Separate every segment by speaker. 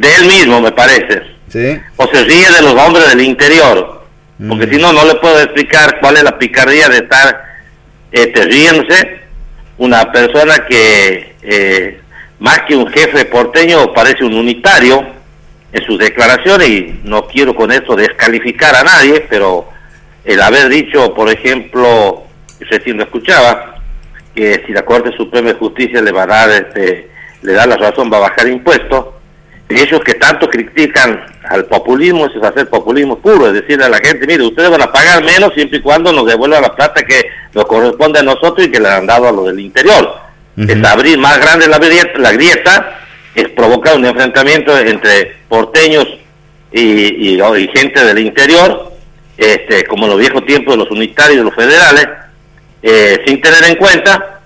Speaker 1: de él mismo, me parece.
Speaker 2: Sí.
Speaker 1: O se ríe de los hombres del interior. Porque
Speaker 2: Mm.
Speaker 1: si no, no le puedo explicar cuál es la picardía de estar este, riéndose. Una persona que, eh, más que un jefe porteño, parece un unitario en sus declaraciones, y no quiero con esto descalificar a nadie, pero el haber dicho, por ejemplo, recién lo escuchaba, que si la Corte Suprema de Justicia le va a dar, este, le da la razón, va a bajar impuestos, ellos que tanto critican al populismo, eso es hacer populismo puro, es decirle a la gente, mire, ustedes van a pagar menos siempre y cuando nos devuelvan la plata que nos corresponde a nosotros y que le han dado a los del interior. Es abrir más grande la grieta, la grieta, es provocar un enfrentamiento entre porteños y, y- y gente del interior, este, como en los viejos tiempos de los unitarios y de los federales, eh, sin tener en cuenta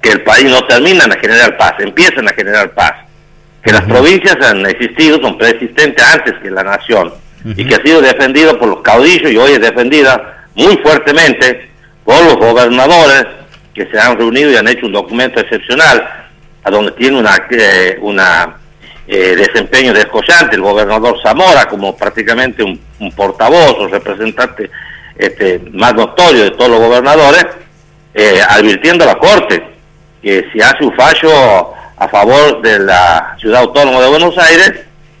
Speaker 1: que el país no terminan a generar paz, empiezan a generar paz. Que las provincias han existido, son preexistentes antes que la nación, y que ha sido defendido por los caudillos y hoy es defendida muy fuertemente por los gobernadores que se han reunido y han hecho un documento excepcional, a donde tiene una, eh, una eh, desempeño descollante el gobernador Zamora como prácticamente un, un portavoz o representante este, más notorio de todos los gobernadores, eh, advirtiendo a la Corte que si hace un fallo a favor de la ciudad autónoma de Buenos Aires,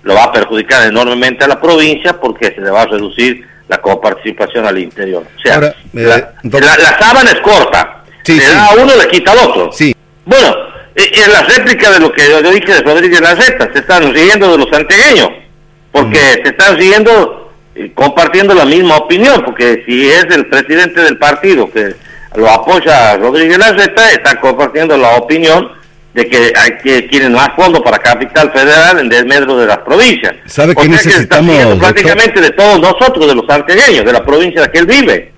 Speaker 1: lo va a perjudicar enormemente a la provincia porque se le va a reducir la coparticipación al interior. O sea,
Speaker 2: Ahora, eh,
Speaker 1: la,
Speaker 2: doctor-
Speaker 1: la- la sábana es corta,
Speaker 2: Sí,
Speaker 1: le
Speaker 2: sí.
Speaker 1: da a uno, le quita al otro.
Speaker 2: Sí.
Speaker 1: Bueno, en la réplica de lo que yo dije de Rodríguez Larreta, se están riendo de los santegueños, porque se están riendo, eh, compartiendo la misma opinión, porque si es el presidente del partido que lo apoya a Rodríguez Larreta, está compartiendo la opinión de que hay que quieren más fondos para Capital Federal en desmedro de las provincias.
Speaker 2: ¿Sabe
Speaker 1: O que está
Speaker 2: necesitamos,
Speaker 1: riendo
Speaker 2: doctor?
Speaker 1: prácticamente de todos nosotros, de los santegueños, de la provincia en la que él vive.